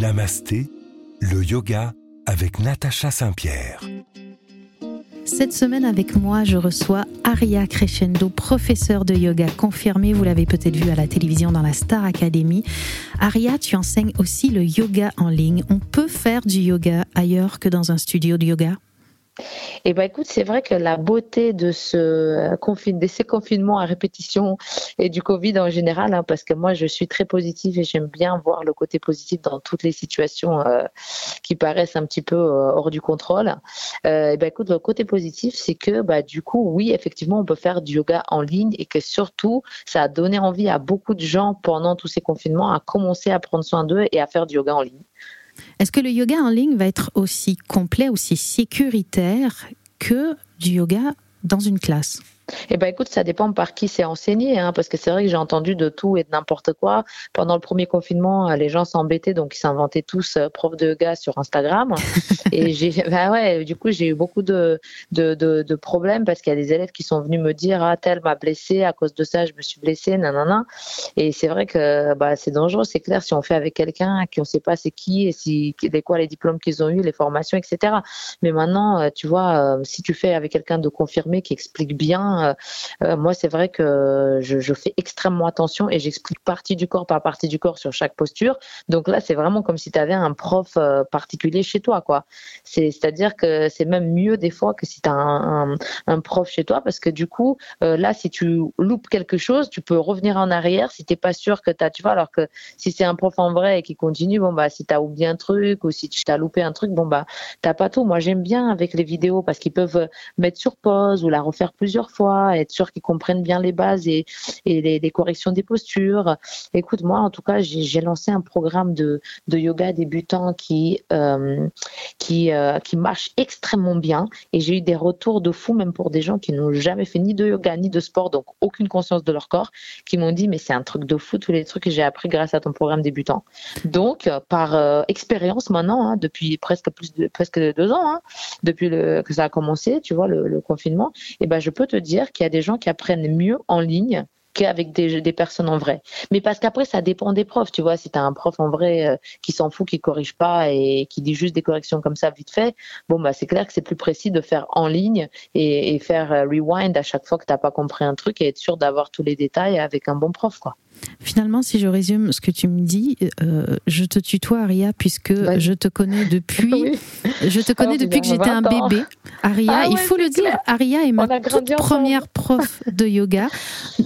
Namasté, le yoga avec Natacha Saint-Pierre. Cette semaine avec moi, je reçois Aria Crescendo, professeur de yoga confirmé. Vous l'avez peut-être vu à la télévision dans la Star Academy. Aria, tu enseignes aussi le yoga en ligne. On peut faire du yoga ailleurs que dans un studio de yoga? Eh ben écoute, c'est vrai que la beauté de ce euh, confine, de ces confinements à répétition et du Covid en général, hein, parce que moi je suis très positive et j'aime bien voir le côté positif dans toutes les situations euh, qui paraissent un petit peu euh, hors du contrôle. Eh ben écoute, le côté positif, c'est que bah du coup, oui, effectivement, on peut faire du yoga en ligne et que surtout, ça a donné envie à beaucoup de gens pendant tous ces confinements à commencer à prendre soin d'eux et à faire du yoga en ligne. Est-ce que le yoga en ligne va être aussi complet, aussi sécuritaire que du yoga dans une classe? Eh ben écoute, ça dépend par qui c'est enseigné, hein, parce que c'est vrai que j'ai entendu de tout et de n'importe quoi. Pendant le premier confinement, euh, les gens s'embêtaient, donc ils s'inventaient tous euh, profs de yoga sur Instagram. et j'ai, bah ouais, du coup j'ai eu beaucoup de de, de, de problèmes parce qu'il y a des élèves qui sont venus me dire ah tel m'a blessé à cause de ça, je me suis blessé, nanana. Et c'est vrai que bah c'est dangereux, c'est clair si on fait avec quelqu'un qui on sait pas c'est qui et si des quoi les diplômes qu'ils ont eu, les formations, etc. Mais maintenant, euh, tu vois, si tu fais avec quelqu'un de confirmé qui explique bien euh, euh, moi, c'est vrai que je, fais extrêmement attention et j'explique partie du corps par partie du corps sur chaque posture. Donc là, c'est vraiment comme si tu avais un prof euh, particulier chez toi, quoi. C'est-à-dire que c'est même mieux des fois que si tu as un, prof chez toi parce que du coup, là, si tu loupes quelque chose, tu peux revenir en arrière si t'es pas sûr que tu as, tu vois, alors que si c'est un prof en vrai et qui continue, bon, bah, si tu as oublié un truc ou si tu as loupé un truc, bon, bah, t'as pas tout. Moi, j'aime bien avec les vidéos parce qu'ils peuvent mettre sur pause ou la refaire plusieurs fois être sûr qu'ils comprennent bien les bases et, les, corrections des postures. Écoute, moi, en tout cas, j'ai lancé un programme de, yoga débutant qui, euh, euh, qui marche extrêmement bien et j'ai eu des retours de fou, même pour des gens qui n'ont jamais fait ni de yoga ni de sport, donc aucune conscience de leur corps, qui m'ont dit, mais c'est un truc de fou, tous les trucs que j'ai appris grâce à ton programme débutant. Donc, par euh, expérience maintenant, hein, depuis presque plus de presque deux ans, hein, depuis que ça a commencé, tu vois, le, confinement, eh ben, je peux te dire qu'il y a des gens qui apprennent mieux en ligne qu'avec des, personnes en vrai. Mais parce qu'après, ça dépend des profs. Tu vois, si tu as un prof en vrai euh, qui s'en fout, qui corrige pas et qui dit juste des corrections comme ça vite fait, bon, bah, c'est clair que c'est plus précis de faire en ligne et, faire euh, rewind à chaque fois que tu n'as pas compris un truc et être sûr d'avoir tous les détails avec un bon prof, quoi. Finalement, si je résume ce que tu me dis, euh, je te tutoie, Aria, puisque je te connais depuis. Je te connais depuis que j'étais un bébé. Aria, ah il faut le dire, Aria est ma toute première prof de yoga.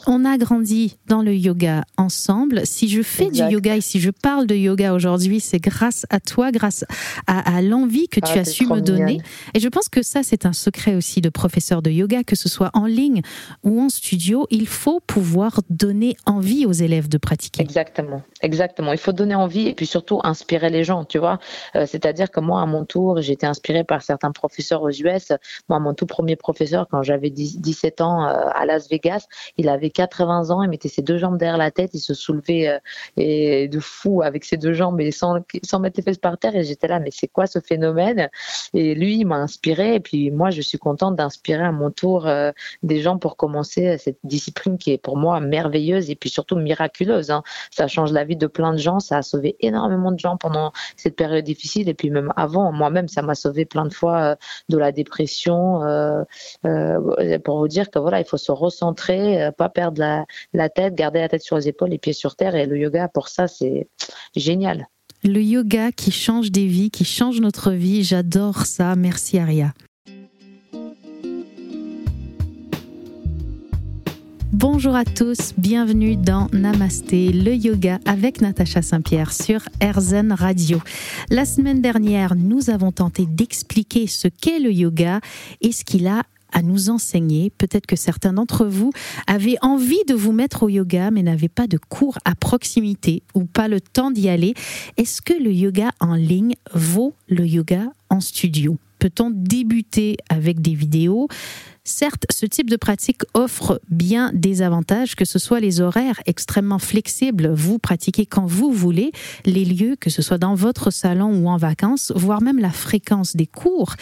On a grandi dans le yoga ensemble. Si je fais du yoga et si je parle de yoga aujourd'hui, c'est grâce à toi, grâce à, l'envie que ah, tu as su me donner. Et je pense que ça, c'est un secret aussi de professeur de yoga, que ce soit en ligne ou en studio. Il faut pouvoir donner envie aux élèves de pratiquer. Exactement, exactement. Il faut donner envie et puis surtout inspirer les gens, tu vois. Euh, c'est-à-dire que moi, à mon tour, j'ai été inspirée par certains professeurs aux US. Moi, mon tout premier professeur, quand j'avais 17 ans euh, à Las Vegas, il avait 80 ans, il mettait ses deux jambes derrière la tête, il se soulevait euh, et de fou avec ses deux jambes et sans, sans mettre les fesses par terre. Et j'étais là, mais c'est quoi ce phénomène? Et lui, il m'a inspiré. Et puis moi, je suis contente d'inspirer à mon tour des gens pour commencer cette discipline qui est pour moi merveilleuse et puis surtout miraculeuse. Hein. Ça change la vie de plein de gens. Ça a sauvé énormément de gens pendant cette période difficile. Et puis même avant, moi-même, ça m'a sauvé plein de fois euh, de la dépression. Euh, euh, pour vous dire que voilà, il faut se recentrer, pas perdre la, la tête, garder la tête sur les épaules, les pieds sur terre. Et le yoga, pour ça, c'est génial. Le yoga qui change des vies, qui change notre vie, j'adore ça. Merci Aria. Bonjour à tous, bienvenue dans Namasté, le yoga avec Natacha Saint-Pierre sur RZN Radio. La semaine dernière, nous avons tenté d'expliquer ce qu'est le yoga et ce qu'il a à nous enseigner. Peut-être que certains d'entre vous avaient envie de vous mettre au yoga mais n'avaient pas de cours à proximité ou pas le temps d'y aller. Est-ce que le yoga en ligne vaut le yoga en studio? Peut-on débuter avec des vidéos? Certes, ce type de pratique offre bien des avantages, que ce soit les horaires extrêmement flexibles, vous pratiquez quand vous voulez, les lieux, que ce soit dans votre salon ou en vacances, voire même la fréquence des cours.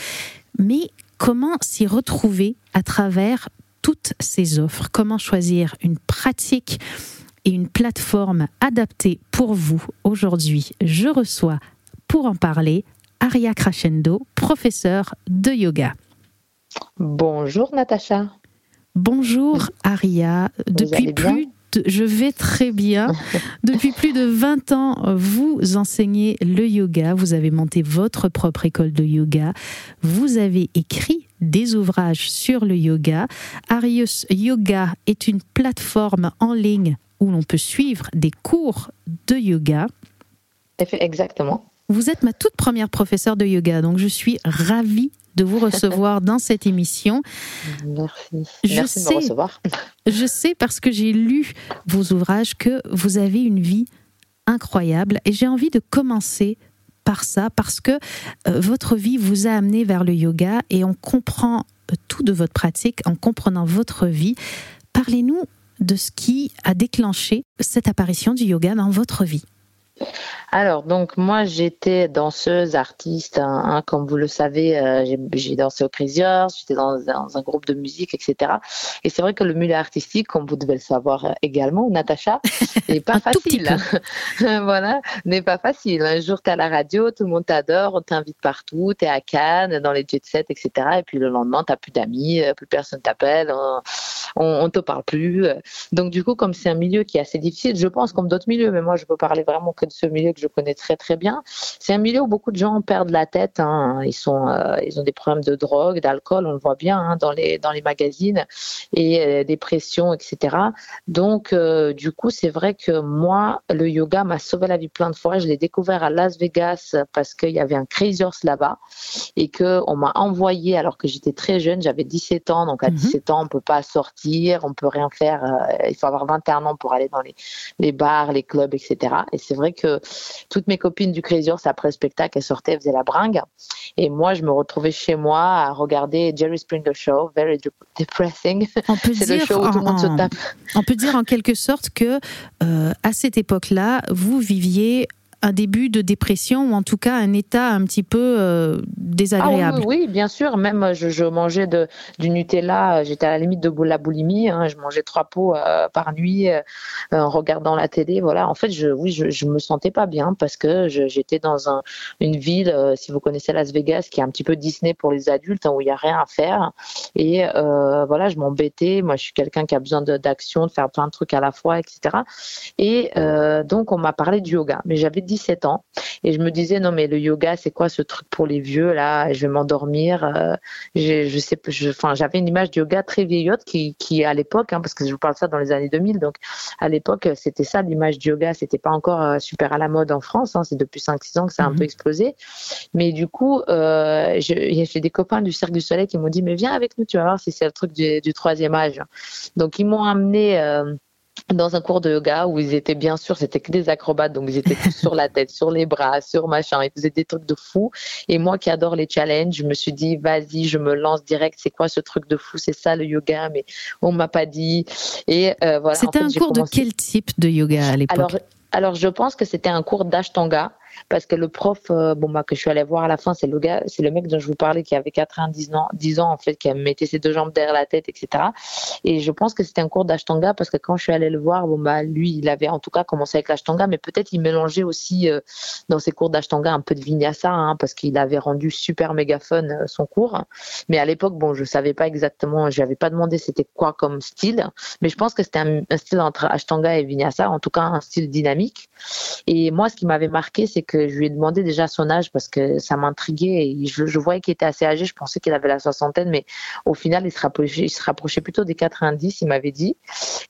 Mais comment s'y retrouver à travers toutes ces offres? Comment choisir une pratique et une plateforme adaptée pour vous? Aujourd'hui, je reçois pour en parler Aria Crescendo, professeure de yoga. Bonjour Natacha. Bonjour Aria. Depuis plus de, je vais très bien. Depuis plus de 20 ans, vous enseignez le yoga, vous avez monté votre propre école de yoga, vous avez écrit des ouvrages sur le yoga. Arius Yoga est une plateforme en ligne où l'on peut suivre des cours de yoga. Exactement. Vous êtes ma toute première professeure de yoga, donc je suis ravie de vous recevoir dans cette émission. Merci. Je Merci sais, de me recevoir. Je sais parce que j'ai lu vos ouvrages que vous avez une vie incroyable et j'ai envie de commencer par ça parce que euh, votre vie vous a amené vers le yoga et on comprend tout de votre pratique en comprenant votre vie. Parlez-nous de ce qui a déclenché cette apparition du yoga dans votre vie. Alors, donc, moi, j'étais danseuse, artiste, hein, hein, comme vous le savez, euh, j'ai dansé au Crazy j'étais dans, un groupe de musique, etc. Et c'est vrai que le milieu artistique, comme vous devez le savoir euh, également, Natacha, n'est pas facile. voilà, n'est pas facile. Un jour, tu à la radio, tout le monde t'adore, on t'invite partout, tu es à Cannes, dans les jet sets, etc. Et puis le lendemain, tu plus d'amis, euh, plus personne t'appelle, on, ne te parle plus. Donc, du coup, comme c'est un milieu qui est assez difficile, je pense, comme d'autres milieux, mais moi, je peux parler vraiment que de ce milieu que je connais très très bien. C'est un milieu où beaucoup de gens perdent la tête. Hein. Ils sont, euh, ils ont des problèmes de drogue, d'alcool, on le voit bien hein, dans les dans les magazines et euh, des pressions, etc. Donc euh, du coup, c'est vrai que moi, le yoga m'a sauvé la vie plein de fois. Je l'ai découvert à Las Vegas parce qu'il y avait un Crazy Horse là-bas et que on m'a envoyé alors que j'étais très jeune, j'avais 17 ans. Donc à 17 mhm. ans, on peut pas sortir, on peut rien faire. il faut avoir 21 ans pour aller dans les les bars, les clubs, etc. Et c'est vrai que toutes mes copines du Crazy Horse après le spectacle, elles sortaient, elles faisaient la bringue. Et moi, je me retrouvais chez moi à regarder Jerry Springer Show, very depressing. C'est le show où tout le monde se tape. On peut dire en quelque sorte que euh, à cette époque-là, vous viviez un début de dépression ou en tout cas un état un petit peu euh, désagréable. Ah oui, bien sûr. Même euh, je, mangeais de, du Nutella, euh, j'étais à la limite de la boulimie. Hein. je mangeais trois pots par nuit en regardant la télé. Voilà. En fait, je, oui, je, me sentais pas bien parce que j'étais dans un, une ville, si vous connaissez Las Vegas, qui est un petit peu Disney pour les adultes, hein, où il y a rien à faire. Et voilà, je m'embêtais. Moi, je suis quelqu'un qui a besoin d'action, de, faire plein de trucs à la fois, etc. Et donc, on m'a parlé du yoga, mais j'avais 17 ans. Et je me disais, non, mais le yoga, c'est quoi ce truc pour les vieux, là? Je vais m'endormir. Euh, je, sais, enfin, j'avais une image de yoga très vieillotte qui, qui à l'époque, hein, parce que je vous parle ça dans les années 2000, donc à l'époque, c'était ça l'image du yoga. C'était pas encore euh, super à la mode en France. Hein, c'est depuis 5-6 ans que ça a un peu mhm. explosé. Mais du coup, euh, j'ai des copains du Cirque du Soleil qui m'ont dit, mais viens avec nous, tu vas voir si c'est le truc du, du, troisième âge. Donc, ils m'ont amené. Euh, dans un cours de yoga où ils étaient bien sûr, c'était que des acrobates, donc ils étaient tous sur la tête, sur les bras, sur machin, ils faisaient des trucs de fou. Et moi qui adore les challenges, je me suis dit, vas-y, je me lance direct, c'est quoi ce truc de fou? C'est ça le yoga, mais on m'a pas dit. Et euh, voilà. C'était un cours de quel type de yoga à l'époque? Alors, alors, je pense que c'était un cours d'ashtanga parce que le prof euh, bon bah que je suis allée voir à la fin c'est le gars c'est le mec dont je vous parlais qui avait 90 ans 10 ans en fait qui mettait ses deux jambes derrière la tête etc et je pense que c'était un cours d'ashtanga parce que quand je suis allée le voir bon bah lui il avait en tout cas commencé avec l'ashtanga mais peut-être il mélangeait aussi euh, dans ses cours d'ashtanga un peu de vinyasa hein, parce qu'il avait rendu super méga fun euh, son cours. Mais à l'époque bon je savais pas exactement je n'avais pas demandé c'était quoi comme style mais je pense que c'était un, un, style entre ashtanga et vinyasa en tout cas un style dynamique. Et moi ce qui m'avait marqué c'est que je lui ai demandé déjà son âge parce que ça m'intriguait je, voyais qu'il était assez âgé. Je pensais qu'il avait la soixantaine, mais au final, il se rapprochait, il se rapprochait plutôt des 90, il m'avait dit.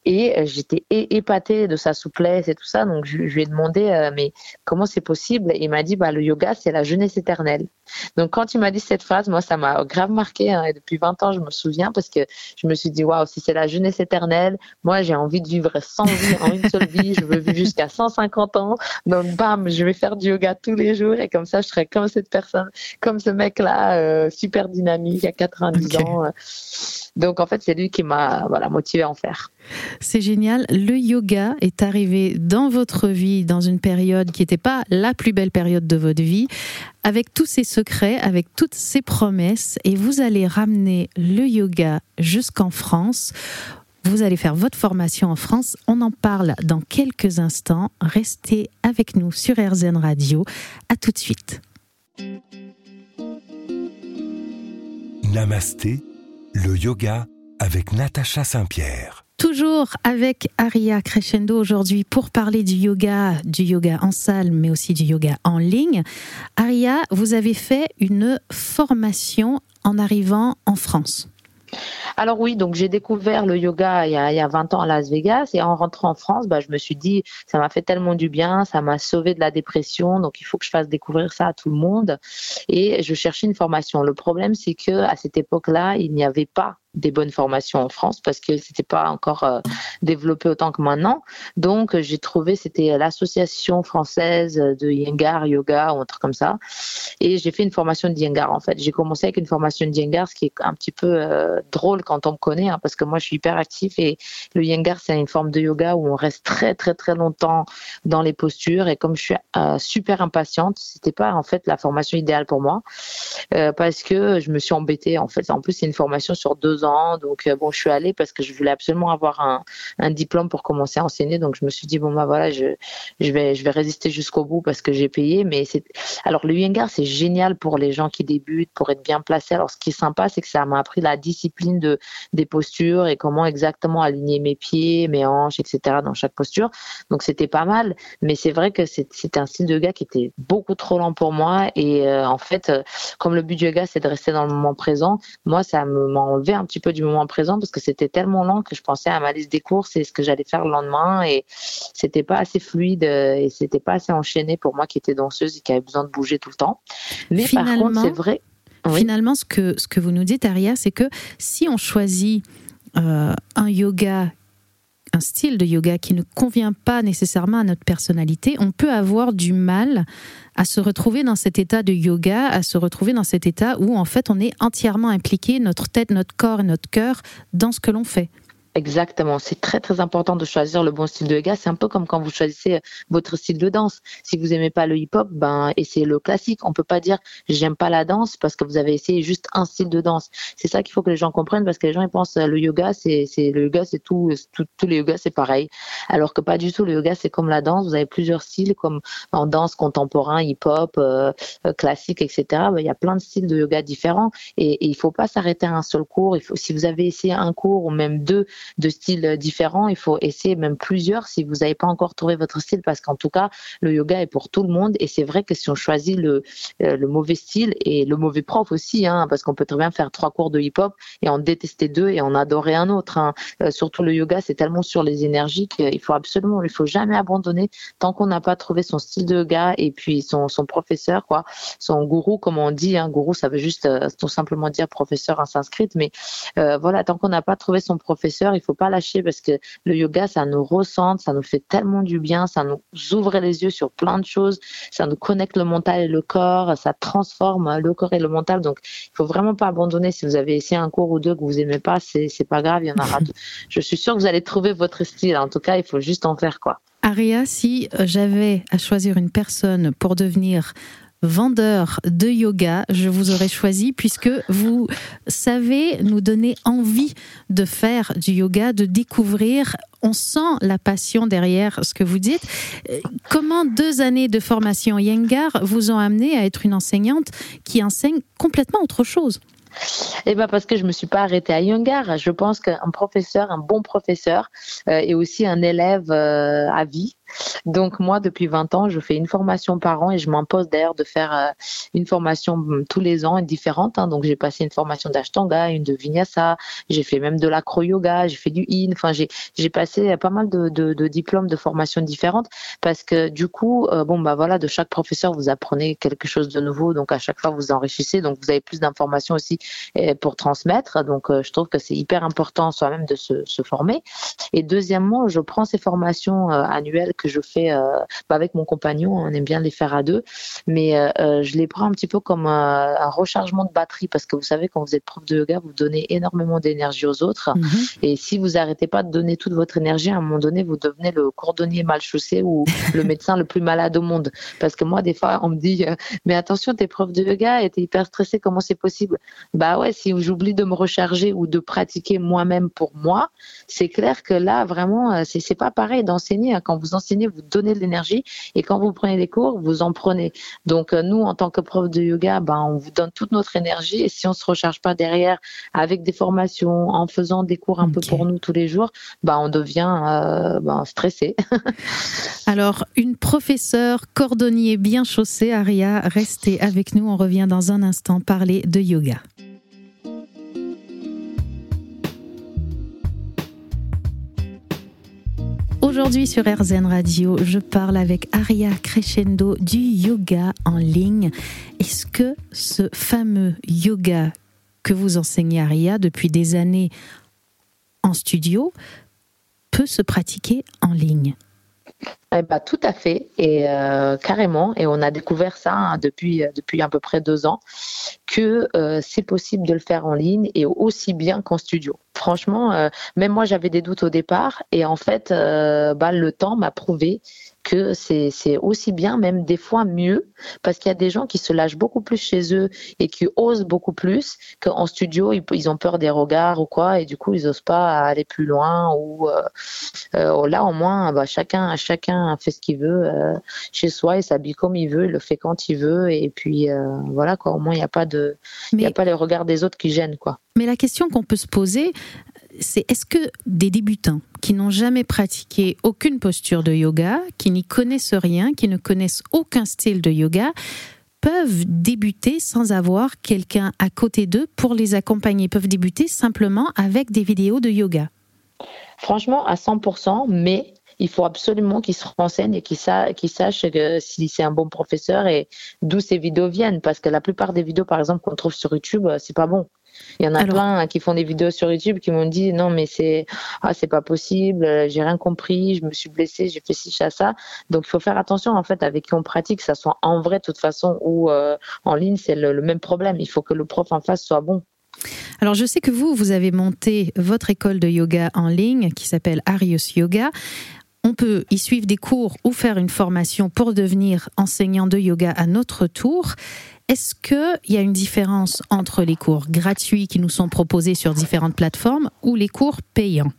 Et euh, j'étais épatée de sa souplesse et tout ça. Donc, je, lui ai demandé, euh, mais comment c'est possible? Et il m'a dit, bah, le yoga, c'est la jeunesse éternelle. Donc, quand il m'a dit cette phrase, moi, ça m'a grave marqué. Hein, et depuis 20 ans, je me souviens parce que je me suis dit, waouh, si c'est la jeunesse éternelle, moi, j'ai envie de vivre sans vie en une seule vie. Je veux vivre jusqu'à 150 ans. Donc, bam, je vais faire du yoga tous les jours et comme ça, je serais comme cette personne, comme ce mec-là, euh, super dynamique, à 90 ans. Euh. Donc, en fait, c'est lui qui m'a voilà, motivé à en faire. C'est génial. Le yoga est arrivé dans votre vie dans une période qui n'était pas la plus belle période de votre vie, avec tous ses secrets, avec toutes ses promesses, et vous allez ramener le yoga jusqu'en France Vous allez faire votre formation en France. On en parle dans quelques instants. Restez avec nous sur RZN Radio. À tout de suite. Namasté, le yoga avec Natacha Saint-Pierre. Toujours avec Aria Crescendo aujourd'hui pour parler du yoga, du yoga en salle, mais aussi du yoga en ligne. Aria, vous avez fait une formation en arrivant en France. Alors oui, donc j'ai découvert le yoga il y, a, 20 ans à Las Vegas et en rentrant en France, bah, je me suis dit, ça m'a fait tellement du bien, ça m'a sauvé de la dépression, donc il faut que je fasse découvrir ça à tout le monde. Et je cherchais une formation. Le problème, c'est que à cette époque-là, il n'y avait pas des bonnes formations en France parce que c'était pas encore euh, développé autant que maintenant. Donc j'ai trouvé c'était l'association française de Yengar yoga ou un truc comme ça et j'ai fait une formation de Yengar en fait. J'ai commencé avec une formation de Yengar ce qui est un petit peu euh, drôle quand on me connaît hein, parce que moi je suis hyper actif et le Yengar c'est une forme de yoga où on reste très très très longtemps dans les postures et comme je suis euh, super impatiente, c'était pas en fait la formation idéale pour moi parce que je me suis embêtée en fait. En plus c'est une formation sur deux donc, euh, bon, je suis allée parce que je voulais absolument avoir un, diplôme pour commencer à enseigner. Donc, je me suis dit, bon, bah voilà, je, je, vais, je vais résister jusqu'au bout parce que j'ai payé. Mais c'est, alors, le Yengar, c'est génial pour les gens qui débutent, pour être bien placés. Alors, ce qui est sympa, c'est que ça m'a appris la discipline de, des postures et comment exactement aligner mes pieds, mes hanches, etc. dans chaque posture. Donc, c'était pas mal. Mais c'est vrai que c'était un style de yoga qui était beaucoup trop lent pour moi. Et euh, en fait, euh, comme le but du yoga, c'est de rester dans le moment présent, moi, ça m'a enlevé un petit peu du moment présent parce que c'était tellement lent que je pensais à ma liste des courses et ce que j'allais faire le lendemain et c'était pas assez fluide et c'était pas assez enchaîné pour moi qui était danseuse et qui avait besoin de bouger tout le temps. Mais par contre, c'est vrai. Finalement, ce que, ce que vous nous dites, Aria, c'est que si on choisit euh, un yoga un style de yoga qui ne convient pas nécessairement à notre personnalité, on peut avoir du mal à se retrouver dans cet état de yoga, à se retrouver dans cet état où en fait on est entièrement impliqué, notre tête, notre corps et notre cœur, dans ce que l'on fait. Exactement, c'est très très important de choisir le bon style de yoga. C'est un peu comme quand vous choisissez votre style de danse. Si vous aimez pas le hip-hop, ben essayez le classique. On peut pas dire j'aime pas la danse parce que vous avez essayé juste un style de danse. C'est ça qu'il faut que les gens comprennent parce que les gens ils pensent le yoga c'est c'est le yoga c'est tout, tout tous les yogas c'est pareil. Alors que pas du tout. Le yoga c'est comme la danse. Vous avez plusieurs styles comme en danse contemporain, hip-hop, euh, euh, classique, etc. Ben, il y a plein de styles de yoga différents et, et il faut pas s'arrêter à un seul cours. Il faut si vous avez essayé un cours ou même deux de styles différents. Il faut essayer même plusieurs si vous n'avez pas encore trouvé votre style, parce qu'en tout cas, le yoga est pour tout le monde. Et c'est vrai que si on choisit le, euh, le mauvais style et le mauvais prof aussi, hein, parce qu'on peut très bien faire trois cours de hip-hop et en détester deux et en adorer un autre. Hein. Euh, surtout le yoga, c'est tellement sur les énergies qu'il faut absolument, il faut jamais abandonner tant qu'on n'a pas trouvé son style de yoga et puis son, son professeur, quoi, son gourou, comme on dit. Hein, gourou, ça veut juste euh, tout simplement dire professeur en mais voilà, tant qu'on n'a pas trouvé son professeur, il faut pas lâcher parce que le yoga, ça nous ressent, ça nous fait tellement du bien, ça nous ouvre les yeux sur plein de choses, ça nous connecte le mental et le corps, ça transforme le corps et le mental. Donc, il faut vraiment pas abandonner. Si vous avez essayé un cours ou deux que vous aimez pas, c'est pas grave, il y en aura. Je suis sûre que vous allez trouver votre style. En tout cas, il faut juste en faire quoi. Aria, si j'avais à choisir une personne pour devenir vendeur de yoga, je vous aurais choisi puisque vous savez nous donner envie de faire du yoga, de découvrir. On sent la passion derrière ce que vous dites. Comment deux années de formation Yengar vous ont amené à être une enseignante qui enseigne complètement autre chose? Eh ben parce que je me suis pas arrêtée à Yengar. Je pense qu'un professeur, un bon professeur, euh, est aussi un élève euh, à vie donc moi, depuis 20 ans, je fais une formation par an et je m'impose d'ailleurs de faire euh, une formation hum, tous les ans différente. Hein. Donc j'ai passé une formation d'Ashtanga, une de Vinyasa, j'ai fait même de l'acro-yoga, j'ai fait du IN. Enfin, j'ai passé pas mal de, diplômes de formation différentes parce que du coup, euh, bon bah voilà, de chaque professeur vous apprenez quelque chose de nouveau. Donc à chaque fois vous enrichissez. Donc vous avez plus d'informations aussi euh, pour transmettre. Donc je trouve que c'est hyper important soi-même de se, former. Et deuxièmement, je prends ces formations annuelles que je fais bah, avec mon compagnon. On aime bien les faire à deux, mais je les prends un petit peu comme un, rechargement de batterie parce que vous savez, quand vous êtes prof de yoga, vous donnez énormément d'énergie aux autres. Mhm. Et si vous arrêtez pas de donner toute votre énergie, à un moment donné, vous devenez le cordonnier mal chaussé ou le médecin le plus malade au monde. Parce que moi, des fois, on me dit, mais attention, t'es prof de yoga et t'es hyper stressé, comment c'est possible? Bah ouais, si j'oublie de me recharger ou de pratiquer moi-même pour moi, c'est clair que là, vraiment, euh, c'est pas pareil d'enseigner. Hein. Quand vous enseignez, vous donnez de l'énergie et quand vous prenez des cours, vous en prenez. Donc euh, nous, en tant que prof de yoga, ben, on vous donne toute notre énergie et si on se recharge pas derrière avec des formations, en faisant des cours un peu pour nous tous les jours, ben, on devient euh, ben, stressé. Alors, une professeure cordonnier bien chaussée, Aria, restez avec nous. On revient dans un instant parler de yoga. Aujourd'hui sur RZN Radio, je parle avec Aria Crescendo du yoga en ligne. Est-ce que ce fameux yoga que vous enseignez Aria depuis des années en studio peut se pratiquer en ligne? Eh ben, tout à fait. Et euh, carrément. Et on a découvert ça hein, depuis depuis à peu près deux ans que euh, c'est possible de le faire en ligne et aussi bien qu'en studio. Franchement, euh, même moi j'avais des doutes au départ. Et en fait, bah, le temps m'a prouvé que c'est aussi bien, même des fois mieux, parce qu'il y a des gens qui se lâchent beaucoup plus chez eux et qui osent beaucoup plus qu'en studio, ils, ont peur des regards ou quoi, et du coup, ils n'osent pas aller plus loin. Ou euh, euh, là, au moins, bah, chacun, chacun fait ce qu'il veut euh, chez soi, il s'habille comme il veut, il le fait quand il veut, et puis voilà, quoi. Au moins, il n'y a pas de, il a pas les regards des autres qui gênent, quoi. Mais la question qu'on peut se poser, c'est est-ce que des débutants qui n'ont jamais pratiqué aucune posture de yoga, qui n'y connaissent rien, qui ne connaissent aucun style de yoga, peuvent débuter sans avoir quelqu'un à côté d'eux pour les accompagner, peuvent débuter simplement avec des vidéos de yoga? Franchement, à 100%, mais il faut absolument qu'ils se renseignent et qu'ils sachent si c'est un bon professeur et d'où ces vidéos viennent. Parce que la plupart des vidéos, par exemple, qu'on trouve sur YouTube, c'est pas bon. Il y en a plein qui font des vidéos sur YouTube qui m'ont dit non mais c'est ah c'est pas possible, j'ai rien compris, je me suis blessée, j'ai fait ci ça ça. Donc il faut faire attention en fait avec qui on pratique, que ça soit en vrai de toute façon ou euh, en ligne, c'est le, même problème. Il faut que le prof en face soit bon. Alors je sais que vous, vous avez monté votre école de yoga en ligne qui s'appelle Arius Yoga. On peut y suivre des cours ou faire une formation pour devenir enseignant de yoga à notre tour. Est-ce qu'il y a une différence entre les cours gratuits qui nous sont proposés sur différentes plateformes ou les cours payants?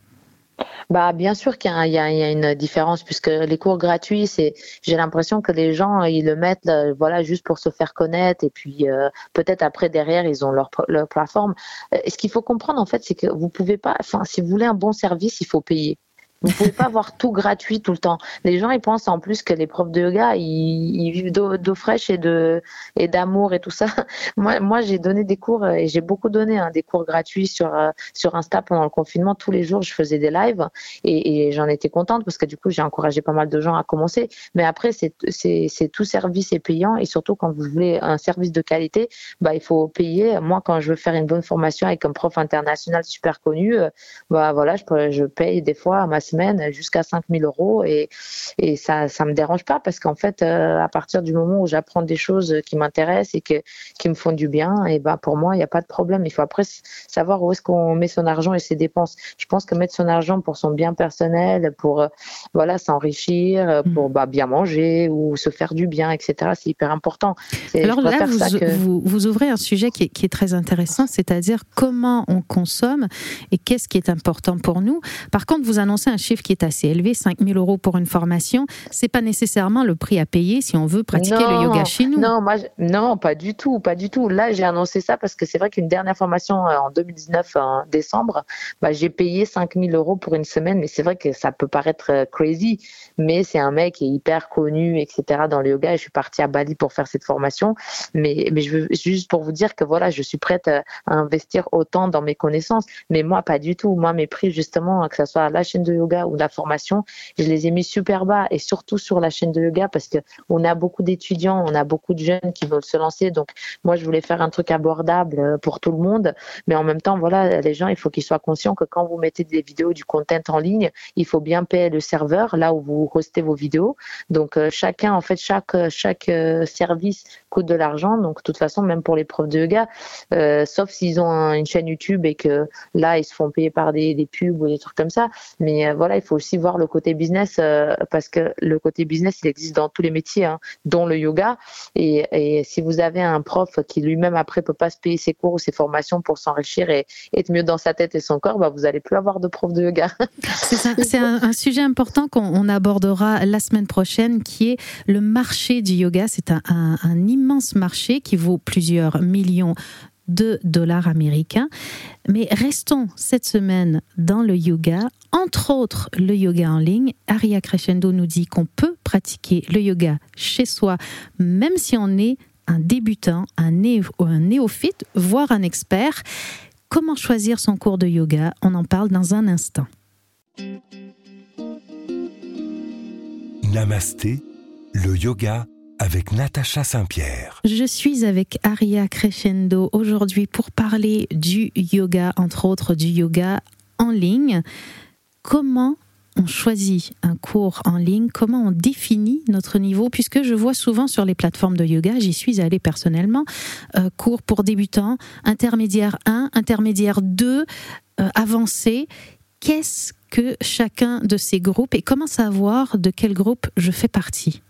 Bah, bien sûr qu'il y, a une différence puisque les cours gratuits, c'est, j'ai l'impression que les gens ils le mettent voilà juste pour se faire connaître et puis euh, peut-être après derrière ils ont leur, leur plateforme. Euh, ce qu'il faut comprendre en fait, c'est que vous pouvez pas, enfin si vous voulez un bon service, il faut payer. Vous pouvez pas avoir tout gratuit tout le temps. Les gens, ils pensent en plus que les profs de yoga, ils, vivent d'eau fraîche et de et d'amour et tout ça. Moi, moi, j'ai donné des cours et j'ai beaucoup donné hein, des cours gratuits sur euh, sur Insta pendant le confinement. Tous les jours, je faisais des lives et, j'en étais contente parce que du coup, j'ai encouragé pas mal de gens à commencer. Mais après, c'est tout service est payant et surtout quand vous voulez un service de qualité, bah il faut payer. Moi, quand je veux faire une bonne formation avec un prof international super connu, euh, bah voilà, je je paye des fois à ma jusqu'à 5000 euros et, et ça ça me dérange pas parce qu'en fait euh, à partir du moment où j'apprends des choses qui m'intéressent et que qui me font du bien et ben pour moi il n'y a pas de problème. Il faut après savoir où est-ce qu'on met son argent et ses dépenses. Je pense que mettre son argent pour son bien personnel pour euh, voilà s'enrichir euh, pour mmh. bah, bien manger ou se faire du bien etc c'est hyper important. Alors là vous, vous, ouvrez un sujet qui est, qui est très intéressant c'est-à-dire comment on consomme et qu'est-ce qui est important pour nous. Par contre vous annoncez un chiffre qui est assez élevé, 5 000 euros pour une formation, c'est pas nécessairement le prix à payer si on veut pratiquer le yoga chez nous. Non, moi, non, pas du tout, pas du tout. Là, j'ai annoncé ça parce que c'est vrai qu'une dernière formation euh, en 2019, en décembre, bah, j'ai payé 5 000 euros pour une semaine, mais c'est vrai que ça peut paraître euh, crazy, mais c'est un mec qui est hyper connu, etc. dans le yoga. Et je suis partie à Bali pour faire cette formation, mais mais je veux juste pour vous dire que voilà, je suis prête à investir autant dans mes connaissances, mais moi pas du tout. Moi, mes prix justement, que ce soit à la chaîne de yoga ou de la formation, je les ai mis super bas et surtout sur la chaîne de yoga parce que on a beaucoup d'étudiants, on a beaucoup de jeunes qui veulent se lancer. Donc moi, je voulais faire un truc abordable euh, pour tout le monde, mais en même temps, voilà, les gens, il faut qu'ils soient conscients que quand vous mettez des vidéos, du content en ligne, il faut bien payer le serveur là où vous hostez vos vidéos. Donc euh, chacun, en fait, chaque chaque service coûte de l'argent. Donc de toute façon, même pour les profs de yoga, sauf s'ils ont une chaîne YouTube et que là, ils se font payer par des, des pubs ou des trucs comme ça. Mais euh, voilà, il faut aussi voir le côté business euh, parce que le côté business, il existe dans tous les métiers, hein, dont le yoga. Et, et, si vous avez un prof qui lui-même après peut pas se payer ses cours ou ses formations pour s'enrichir et être mieux dans sa tête et son corps, bah, vous allez plus avoir de prof de yoga. C'est un, sujet important qu'on abordera la semaine prochaine, qui est le marché du yoga. C'est un, un, un immense marché qui vaut plusieurs millions de dollars américains. Mais restons cette semaine dans le yoga, entre autres le yoga en ligne. Aria Crescendo nous dit qu'on peut pratiquer le yoga chez soi, même si on est un débutant, un, un néophyte, voire un expert. Comment choisir son cours de yoga? On en parle dans un instant. Namasté, le yoga avec Natacha Saint-Pierre. Je suis avec Aria Crescendo aujourd'hui pour parler du yoga, entre autres du yoga en ligne. Comment on choisit un cours en ligne, comment on définit notre niveau, puisque je vois souvent sur les plateformes de yoga, j'y suis allée personnellement, euh, cours pour débutants, intermédiaire 1, intermédiaire 2, euh, avancé. Qu'est-ce que chacun de ces groupes et comment savoir de quel groupe je fais partie?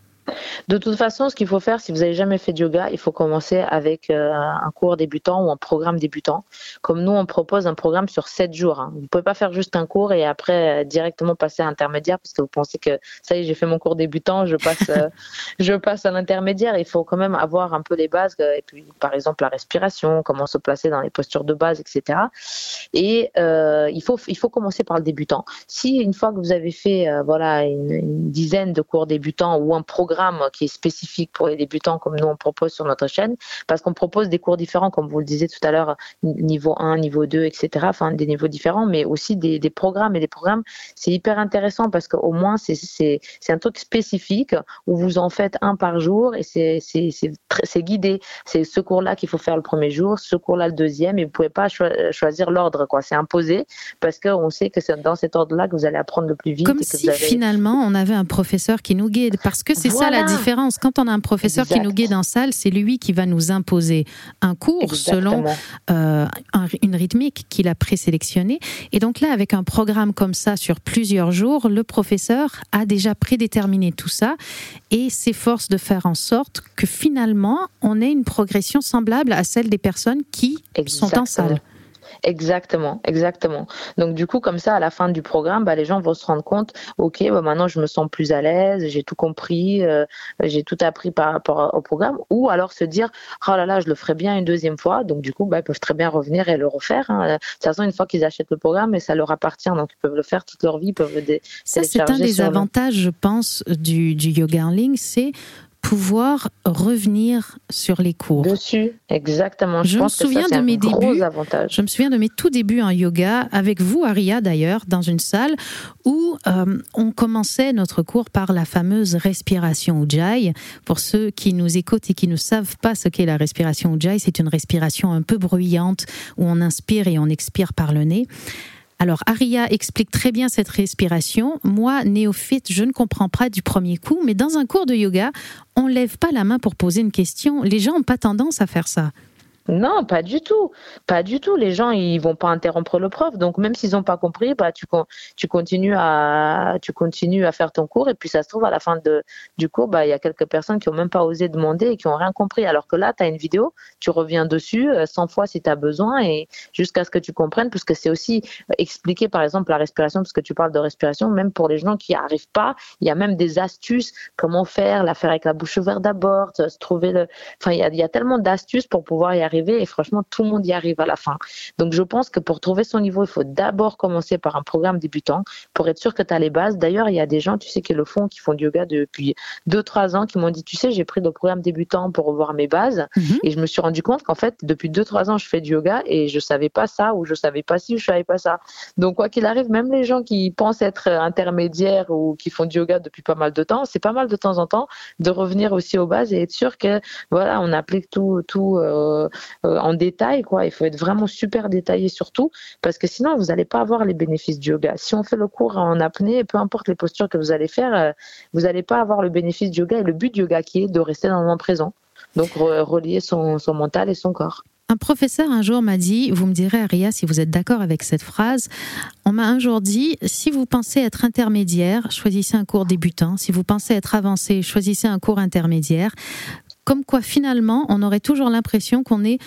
De toute façon, ce qu'il faut faire, si vous n'avez jamais fait de yoga, il faut commencer avec euh, un cours débutant ou un programme débutant. Comme nous, on propose un programme sur 7 jours. Hein. Vous ne pouvez pas faire juste un cours et après euh, directement passer à intermédiaire parce que vous pensez que ça y est, j'ai fait mon cours débutant, je passe, euh, je passe à l'intermédiaire. Il faut quand même avoir un peu les bases et puis, par exemple, la respiration, comment se placer dans les postures de base, etc. Et il faut, il faut commencer par le débutant. Si une fois que vous avez fait voilà une, une dizaine de cours débutants ou un programme qui est spécifique pour les débutants comme nous on propose sur notre chaîne parce qu'on propose des cours différents comme vous le disiez tout à l'heure niveau 1, niveau 2, etc. Enfin des niveaux différents mais aussi des, des programmes et des programmes c'est hyper intéressant parce qu'au moins c'est un truc spécifique où vous en faites un par jour et c'est guidé. C'est ce cours-là qu'il faut faire le premier jour, ce cours-là le deuxième et vous pouvez pas choisir l'ordre quoi. C'est imposé parce qu'on sait que c'est dans cet ordre-là que vous allez apprendre le plus vite. Comme si finalement on avait un professeur qui nous guide parce que c'est ça la différence. Quand on a un professeur qui nous guide en salle, c'est lui qui va nous imposer un cours selon euh, une rythmique qu'il a présélectionnée. Et donc là, avec un programme comme ça sur plusieurs jours, le professeur a déjà prédéterminé tout ça et s'efforce de faire en sorte que finalement, on ait une progression semblable à celle des personnes qui sont en salle. Exactement, exactement. Donc du coup, comme ça, à la fin du programme, bah, les gens vont se rendre compte, ok, bah, maintenant je me sens plus à l'aise, j'ai tout compris, euh, j'ai tout appris par rapport au programme, ou alors se dire, oh là là, je le ferai bien une deuxième fois. Donc du coup, bah, ils peuvent très bien revenir et le refaire. Hein. De toute façon, une fois qu'ils achètent le programme, et ça leur appartient, donc ils peuvent le faire toute leur vie, ils peuvent le Ça, c'est un des avantages, je pense, du, du yoga en ligne, c'est pouvoir revenir sur les cours. Dessus, exactement. Je, me souviens de mes débuts. Je me souviens de mes tout débuts en yoga avec vous, Aria d'ailleurs, dans une salle où euh, on commençait notre cours par la fameuse respiration Ujjayi. Pour ceux qui nous écoutent et qui ne savent pas ce qu'est la respiration Ujjayi, c'est une respiration un peu bruyante où on inspire et on expire par le nez. Alors, Aria explique très bien cette respiration. Moi, néophyte, je ne comprends pas du premier coup, mais dans un cours de yoga, on lève pas la main pour poser une question. Les gens n'ont pas tendance à faire ça. Non, pas du tout. Pas du tout. Les gens, ils vont pas interrompre le prof. Donc, même s'ils n'ont pas compris, bah, tu, continues à, tu continues à faire ton cours. Et puis, ça se trouve, à la fin de, du cours, bah, il y a quelques personnes qui ont même pas osé demander et qui ont rien compris. Alors que là, tu as une vidéo, tu reviens dessus 100 euh, fois si tu as besoin et jusqu'à ce que tu comprennes, puisque c'est aussi euh, expliquer, par exemple, la respiration, parce que tu parles de respiration, même pour les gens qui n'y arrivent pas, il y a même des astuces, comment faire, la faire avec la bouche ouverte d'abord, se trouver le, enfin, il y y a tellement d'astuces pour pouvoir y arriver arriver et franchement, tout le monde y arrive à la fin. Donc, je pense que pour trouver son niveau, il faut d'abord commencer par un programme débutant pour être sûr que tu as les bases. D'ailleurs, il y a des gens, tu sais, qui le font, qui font du yoga depuis 2-3 ans, qui m'ont dit, tu sais, j'ai pris le programme débutant pour revoir mes bases mhm. et je me suis rendu compte qu'en fait, depuis 2-3 ans, je fais du yoga et je savais pas ça ou je savais pas si je savais pas ça. Donc, quoi qu'il arrive, même les gens qui pensent être intermédiaires ou qui font du yoga depuis pas mal de temps, c'est pas mal de temps en temps de revenir aussi aux bases et être sûr que voilà, on applique tout, tout euh, euh, en détail. Quoi. Il faut être vraiment super détaillé surtout parce que sinon vous n'allez pas avoir les bénéfices du yoga. Si on fait le cours en apnée, peu importe les postures que vous allez faire, euh, vous n'allez pas avoir le bénéfice du yoga et le but du yoga qui est de rester dans le moment présent. Donc relier son, son mental et son corps. Un professeur un jour m'a dit, vous me direz Aria si vous êtes d'accord avec cette phrase, on m'a un jour dit, si vous pensez être intermédiaire, choisissez un cours débutant, si vous pensez être avancé, choisissez un cours intermédiaire. Comme quoi finalement, on aurait toujours l'impression qu'on est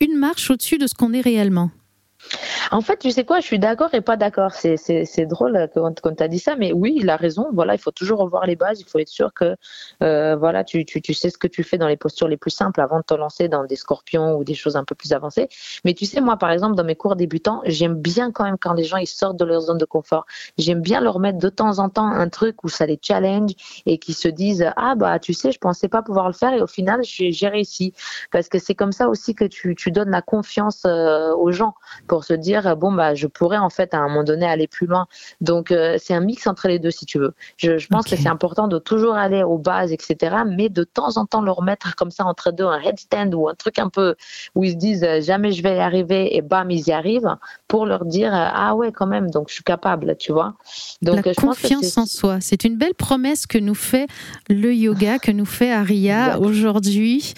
une marche au-dessus de ce qu'on est réellement. En fait, tu sais quoi, je suis d'accord et pas d'accord. C'est, drôle quand, quand tu as dit ça, mais oui, il a raison. Voilà, il faut toujours revoir les bases. Il faut être sûr que euh, voilà, tu, sais ce que tu fais dans les postures les plus simples avant de te lancer dans des scorpions ou des choses un peu plus avancées. Mais tu sais, moi, par exemple, dans mes cours débutants, j'aime bien quand même quand les gens ils sortent de leur zone de confort. J'aime bien leur mettre de temps en temps un truc où ça les challenge et qui se disent ah bah tu sais, je pensais pas pouvoir le faire et au final j'ai réussi. Parce que c'est comme ça aussi que tu, tu donnes la confiance euh, aux gens pour se dire bon bah je pourrais en fait à un moment donné aller plus loin. Donc euh, c'est un mix entre les deux si tu veux. Je, je pense que c'est important de toujours aller aux bases etc. Mais de temps en temps leur mettre comme ça entre deux un headstand ou un truc un peu où ils se disent euh, jamais je vais y arriver et bam ils y arrivent pour leur dire euh, ah ouais quand même donc je suis capable tu vois. Donc la confiance en soi c'est une belle promesse que nous fait le yoga que nous fait Aria aujourd'hui.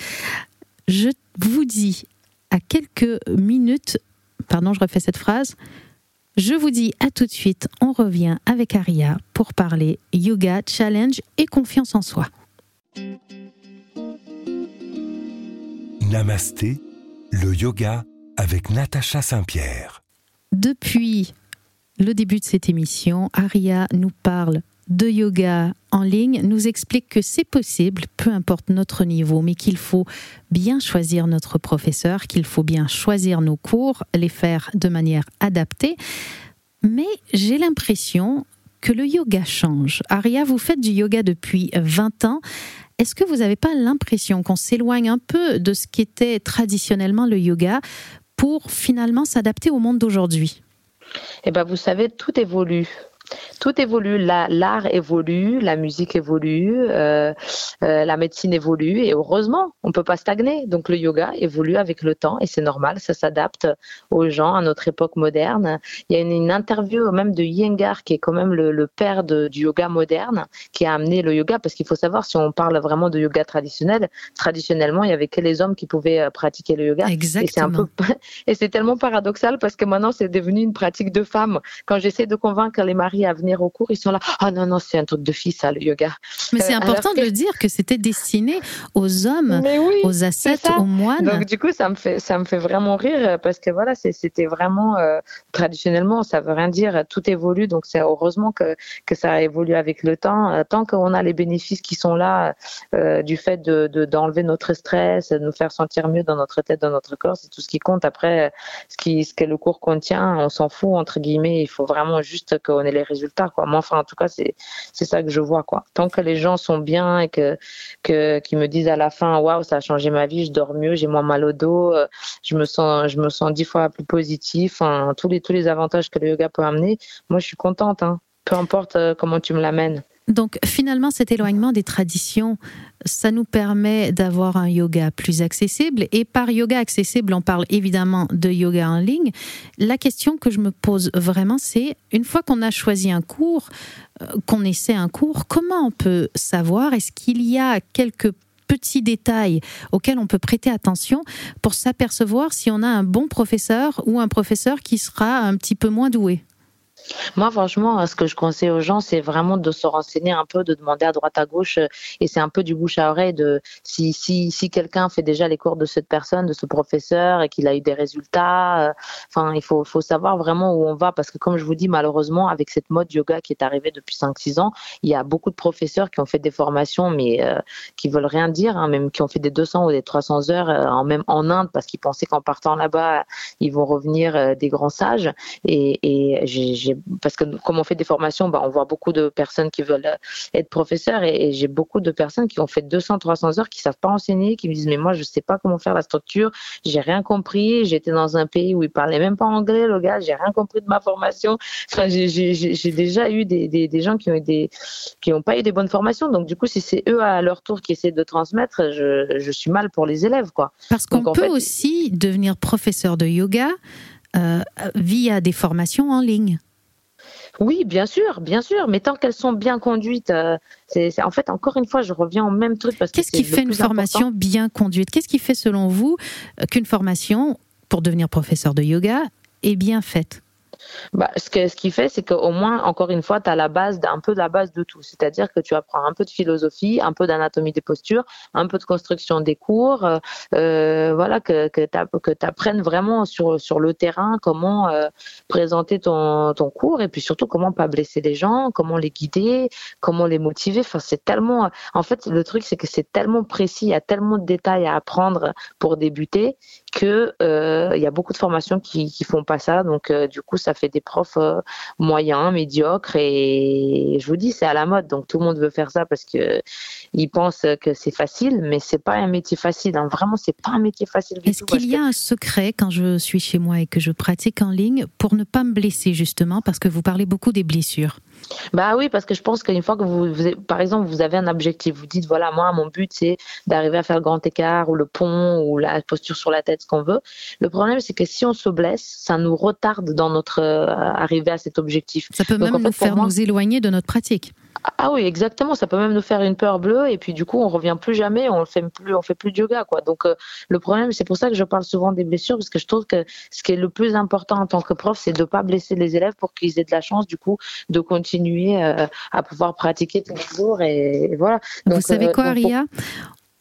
Je vous dis à quelques minutes Pardon, je refais cette phrase. Je vous dis à tout de suite, on revient avec Aria pour parler yoga, challenge et confiance en soi. Namasté, le yoga avec Natacha Saint-Pierre. Depuis le début de cette émission, Aria nous parle de yoga en ligne nous explique que c'est possible, peu importe notre niveau, mais qu'il faut bien choisir notre professeur, qu'il faut bien choisir nos cours, les faire de manière adaptée. Mais j'ai l'impression que le yoga change. Aria, vous faites du yoga depuis 20 ans. Est-ce que vous n'avez pas l'impression qu'on s'éloigne un peu de ce qu'était traditionnellement le yoga pour finalement s'adapter au monde d'aujourd'hui? Eh bien, vous savez, tout évolue tout évolue. L'art évolue, la musique évolue, euh, euh, la médecine évolue et heureusement, on peut pas stagner. Donc le yoga évolue avec le temps et c'est normal, ça s'adapte aux gens à notre époque moderne. Il y a une, interview même de Yengar qui est quand même le, père du yoga moderne qui a amené le yoga parce qu'il faut savoir si on parle vraiment de yoga traditionnel, traditionnellement il y avait que les hommes qui pouvaient euh, pratiquer le yoga. Exactement. Et c'est tellement paradoxal parce que maintenant c'est devenu une pratique de femmes. Quand j'essaie de convaincre les maris à venir au cours, ils sont là. Ah non, non, c'est un truc de fille, ça, le yoga. Mais c'est euh, important de le dire que c'était destiné aux hommes, aux ascètes, aux moines. Donc, du coup, ça me fait, ça me fait vraiment rire parce que voilà, c'était vraiment, euh, traditionnellement, ça veut rien dire, tout évolue. Donc, c'est heureusement que, que ça évolue avec le temps. Euh, tant qu'on a les bénéfices qui sont là du fait d'enlever de, d'enlever notre stress, de nous faire sentir mieux dans notre tête, dans notre corps, c'est tout ce qui compte. Après, ce, qui, ce que le cours contient, on s'en fout, entre guillemets. Il faut vraiment juste qu'on ait les résultats. Quoi. Moi, enfin, en tout cas, c'est ça que je vois. Quoi. Tant que les gens sont bien et que, que qu'ils me disent à la fin, waouh, ça a changé ma vie, je dors mieux, j'ai moins mal au dos, euh, je me sens, je me sens dix fois plus positif. Tous les tous les avantages que le yoga peut amener. Moi, je suis contente. Hein. Peu importe euh, comment tu me l'amènes. Donc finalement, cet éloignement des traditions, ça nous permet d'avoir un yoga plus accessible. Et par yoga accessible, on parle évidemment de yoga en ligne. La question que je me pose vraiment, c'est, une fois qu'on a choisi un cours, euh, qu'on essaie un cours, comment on peut savoir, est-ce qu'il y a quelques petits détails auxquels on peut prêter attention pour s'apercevoir si on a un bon professeur ou un professeur qui sera un petit peu moins doué? Moi, franchement, ce que je conseille aux gens, c'est vraiment de se renseigner un peu, de demander à droite à gauche, euh, et c'est un peu du bouche à oreille de si si si quelqu'un fait déjà les cours de cette personne, de ce professeur, et qu'il a eu des résultats. Euh, enfin, il faut faut savoir vraiment où on va parce que comme je vous dis, malheureusement, avec cette mode yoga qui est arrivée depuis 5-6 ans, il y a beaucoup de professeurs qui ont fait des formations, mais euh, qui veulent rien dire, hein, même qui ont fait des 200 ou des 300 heures, en même en Inde, parce qu'ils pensaient qu'en partant là-bas, ils vont revenir des grands sages. Et, et j'ai parce que comme on fait des formations, bah, on voit beaucoup de personnes qui veulent euh, être professeurs et, j'ai beaucoup de personnes qui ont fait 200, 300 heures, qui savent pas enseigner, qui me disent mais moi je sais pas comment faire la structure, j'ai rien compris, j'étais dans un pays où ils parlaient même pas anglais, le gars, j'ai rien compris de ma formation. Enfin, j'ai déjà eu des, des, des, gens qui ont des qui ont pas eu des bonnes formations, donc du coup si c'est eux à leur tour qui essaient de transmettre, je, je suis mal pour les élèves quoi. Parce qu'on peut aussi devenir professeur de yoga. Euh, via des formations en ligne. Oui, bien sûr, bien sûr, mais tant qu'elles sont bien conduites, euh, c'est en fait encore une fois, je reviens au même truc parce qu'est-ce qui fait une formation bien conduite? Qu'est-ce qui fait selon vous euh, qu'une formation pour devenir professeur de yoga est bien faite? Bah, ce que ce qui fait, c'est qu'au moins, encore une fois, tu as la base, un peu la base de tout. C'est-à-dire que tu apprends un peu de philosophie, un peu d'anatomie des postures, un peu de construction des cours, euh, euh voilà, que, que tu apprennes vraiment sur, sur le terrain comment euh, présenter ton, ton cours et puis surtout comment pas blesser les gens, comment les guider, comment les motiver. Enfin, c'est tellement, en fait, le truc, c'est que c'est tellement précis, il y a tellement de détails à apprendre pour débuter que euh, il y a beaucoup de formations qui, qui font pas ça. Donc, du coup, ça fait des profs euh, moyens, médiocres, et je vous dis, c'est à la mode, donc tout le monde veut faire ça parce que ils pensent que c'est facile, mais c'est pas un métier facile. Hein. Vraiment, c'est pas un métier facile. Est-ce qu'il y a un secret quand je suis chez moi et que je pratique en ligne pour ne pas me blesser justement, parce que vous parlez beaucoup des blessures? Bah oui, parce que je pense qu'une fois que vous, par exemple, vous avez un objectif, vous dites voilà, moi, mon but c'est d'arriver à faire le grand écart ou le pont ou la posture sur la tête, ce qu'on veut. Le problème, c'est que si on se blesse, ça nous retarde dans notre euh, arrivée à cet objectif. Ça peut même nous faire nous éloigner de notre pratique. Ah oui, exactement. Ça peut même nous faire une peur bleue et puis du coup, on revient plus jamais, on fait plus, on fait plus de yoga, quoi. Donc euh, le problème, c'est pour ça que je parle souvent des blessures parce que je trouve que ce qui est le plus important en tant que prof, c'est de pas blesser les élèves pour qu'ils aient de la chance, du coup, de continuer euh, à pouvoir pratiquer tous les jours et, voilà. Vous savez euh, quoi, Aria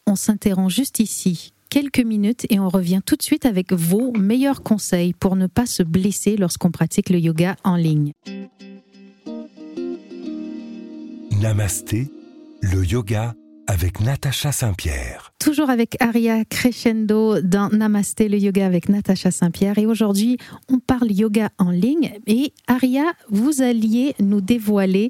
On s'interrompt juste ici quelques minutes et on revient tout de suite avec vos meilleurs conseils pour ne pas se blesser lorsqu'on pratique le yoga en ligne. Namasté, le yoga avec Natacha Saint-Pierre. Toujours avec Aria Crescendo dans Namasté, le yoga avec Natacha Saint-Pierre. Et aujourd'hui, on parle yoga en ligne. Et Aria, vous alliez nous dévoiler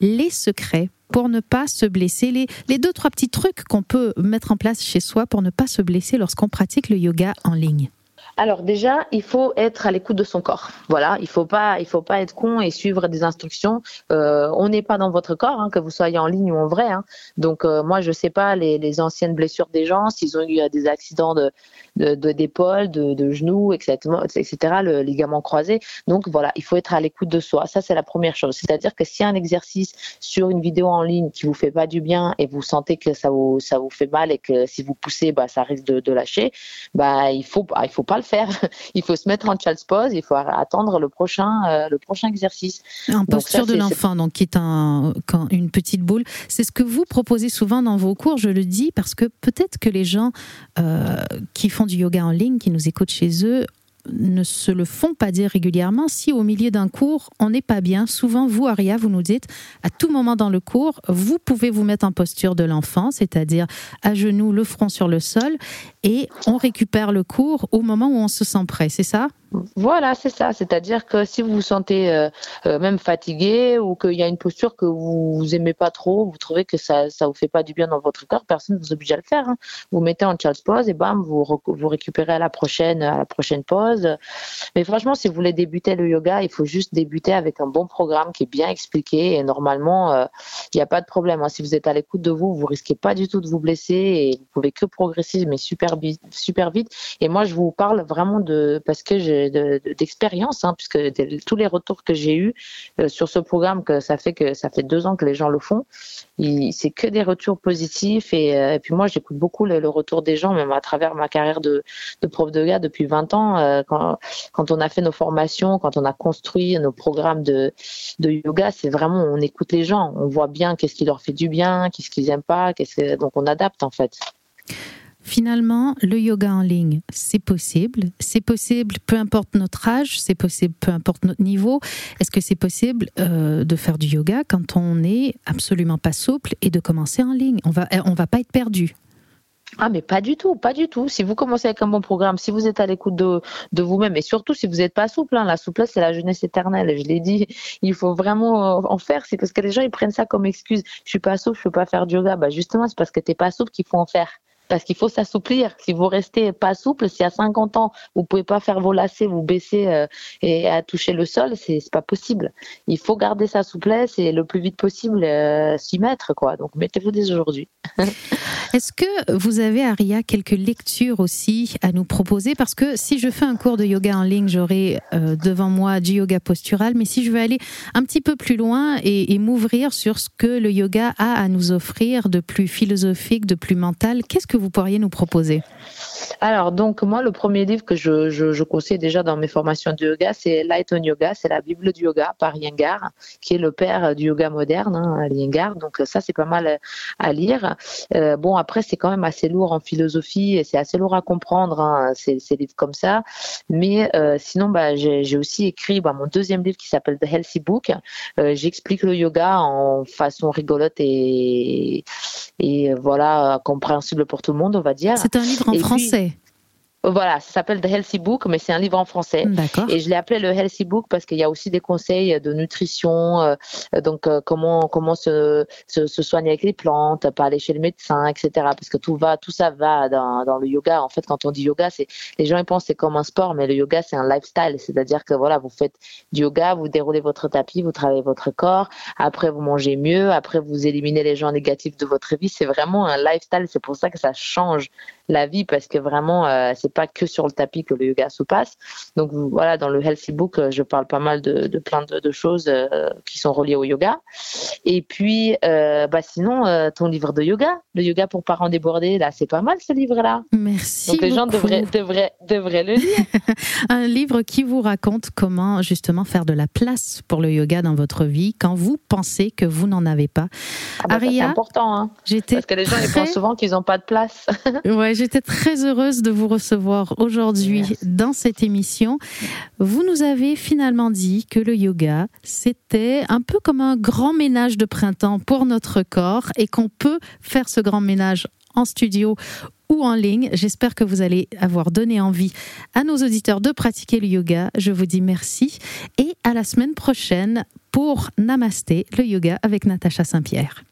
les secrets pour ne pas se blesser, les, les deux, trois petits trucs qu'on peut mettre en place chez soi pour ne pas se blesser lorsqu'on pratique le yoga en ligne. Alors déjà, il faut être à l'écoute de son corps. Voilà, il faut pas, il faut pas être con et suivre des instructions. Euh, on n'est pas dans votre corps, hein, que vous soyez en ligne ou en vrai. Hein. Donc euh, moi, je sais pas les, anciennes blessures des gens, s'ils ont eu euh, des accidents de d'épaule, de, genoux, etc., etc., le ligament croisé. Donc voilà, il faut être à l'écoute de soi. Ça, c'est la première chose. C'est-à-dire que si un exercice sur une vidéo en ligne qui vous fait pas du bien et vous sentez que ça vous ça vous fait mal et que si vous poussez, bah ça risque de, lâcher, bah il faut il faut pas le faire. Il faut se mettre en child's pose, il faut attendre le prochain, euh, le prochain exercice. En posture de l'enfant, donc qui est un, quand, une petite boule. C'est ce que vous proposez souvent dans vos cours, je le dis, parce que peut-être que les gens euh, qui font du yoga en ligne, qui nous écoutent chez eux, ne se le font pas dire régulièrement. Si au milieu d'un cours, on n'est pas bien, souvent, vous, Aria, vous nous dites, à tout moment dans le cours, vous pouvez vous mettre en posture de l'enfant, c'est-à-dire à genoux, le front sur le sol, et on récupère le cours au moment où on se sent prêt, c'est ça? Voilà, c'est ça. C'est-à-dire que si vous vous sentez euh, euh, même fatigué ou qu'il y a une posture que vous, vous aimez pas trop, vous trouvez que ça ça vous fait pas du bien dans votre corps, personne ne vous oblige à le faire. Hein. Vous mettez en child's pose et bam, vous vous récupérez à la prochaine à la prochaine pause. Mais franchement, si vous voulez débuter le yoga, il faut juste débuter avec un bon programme qui est bien expliqué et normalement, euh, il n'y a pas de problème. Hein. Si vous êtes à l'écoute de vous, vous risquez pas du tout de vous blesser et vous pouvez que progresser, mais super super vite. Et moi, je vous parle vraiment de parce que je d'expérience, hein, puisque tous les retours que j'ai eus euh, sur ce programme, que ça fait que ça fait deux ans que les gens le font, c'est que des retours positifs. Et, euh, puis moi, j'écoute beaucoup le, retour des gens, même à travers ma carrière de, prof de gars depuis 20 ans. Euh, quand, on a fait nos formations, quand on a construit nos programmes de, yoga, c'est vraiment on écoute les gens, on voit bien qu'est-ce qui leur fait du bien, qu'est-ce qu'ils aiment pas, donc on adapte en fait. Finalement, le yoga en ligne, c'est possible. C'est possible peu importe notre âge, c'est possible peu importe notre niveau. Est-ce que c'est possible euh, de faire du yoga quand on n'est absolument pas souple et de commencer en ligne? On va, on va pas être perdu. Ah mais pas du tout, pas du tout. Si vous commencez avec un bon programme, si vous êtes à l'écoute de, vous-même et surtout si vous n'êtes pas souple, hein, la souplesse c'est la jeunesse éternelle. Je l'ai dit, il faut vraiment en faire. C'est parce que les gens ils prennent ça comme excuse. Je suis pas souple, je peux pas faire du yoga. Bah justement c'est parce que t'es pas souple qu'il faut en faire parce qu'il faut s'assouplir. Si vous restez pas souple, si à 50 ans vous pouvez pas faire vos lacets, vous baisser euh, et toucher le sol, c'est pas possible. Il faut garder sa souplesse et le plus vite possible euh, s'y mettre quoi. Donc mettez-vous dès aujourd'hui. Est-ce que vous avez Aria quelques lectures aussi à nous proposer? Parce que si je fais un cours de yoga en ligne, j'aurai euh, devant moi du yoga postural, mais si je veux aller un petit peu plus loin et m'ouvrir sur ce que le yoga a à nous offrir de plus philosophique, de plus mental, qu'est-ce que vous pourriez nous proposer alors, donc, moi, le premier livre que je, je, conseille déjà dans mes formations de yoga, c'est Light on Yoga, c'est la Bible du yoga par Iyengar, qui est le père du yoga moderne, hein. Donc, ça, c'est pas mal à lire. Euh, bon, après, c'est quand même assez lourd en philosophie et c'est assez lourd à comprendre, hein, ces, livres comme ça. Mais euh, sinon, bah, j'ai aussi écrit bah, mon deuxième livre qui s'appelle The Healthy Book. Euh, j'explique le yoga en façon rigolote et, et voilà, compréhensible pour le monde, on va dire. C'est un livre en français. Voilà, ça s'appelle The Healthy Book, mais c'est un livre en français. Et je l'ai appelé le Healthy Book parce qu'il y a aussi des conseils de nutrition, euh, donc euh, comment comment se, se, soigner avec les plantes, pas aller chez le médecin, etc. Parce que tout va, tout ça va dans, dans le yoga. En fait, quand on dit yoga, c'est les gens ils pensent c'est comme un sport, mais le yoga c'est un lifestyle, c'est-à-dire que voilà, vous faites du yoga, vous déroulez votre tapis, vous travaillez votre corps, après vous mangez mieux, après vous éliminez les gens négatifs de votre vie. C'est vraiment un lifestyle. C'est pour ça que ça change la vie parce que vraiment euh, c'est pas que sur le tapis que le yoga se passe. Donc voilà, dans le Healthy Book, euh, je parle pas mal de, de plein de, de choses euh, qui sont reliées au yoga. Et puis, euh, bah sinon, ton livre de yoga, le yoga pour parents débordés, là, c'est pas mal ce livre-là. Merci. Donc les gens devraient, devraient, devraient le lire. Un livre qui vous raconte comment justement faire de la place pour le yoga dans votre vie quand vous pensez que vous n'en avez pas. Ah bah c'est important, hein, parce que les gens ils pensent souvent qu'ils n'ont pas de place. ouais, j'étais très heureuse de vous recevoir aujourd'hui dans cette émission. Vous nous avez finalement dit que le yoga, c'était un peu comme un grand ménage de printemps pour notre corps et qu'on peut faire ce grand ménage en studio ou en ligne. J'espère que vous allez avoir donné envie à nos auditeurs de pratiquer le yoga. Je vous dis merci et à la semaine prochaine pour Namasté, le yoga avec Natacha Saint-Pierre.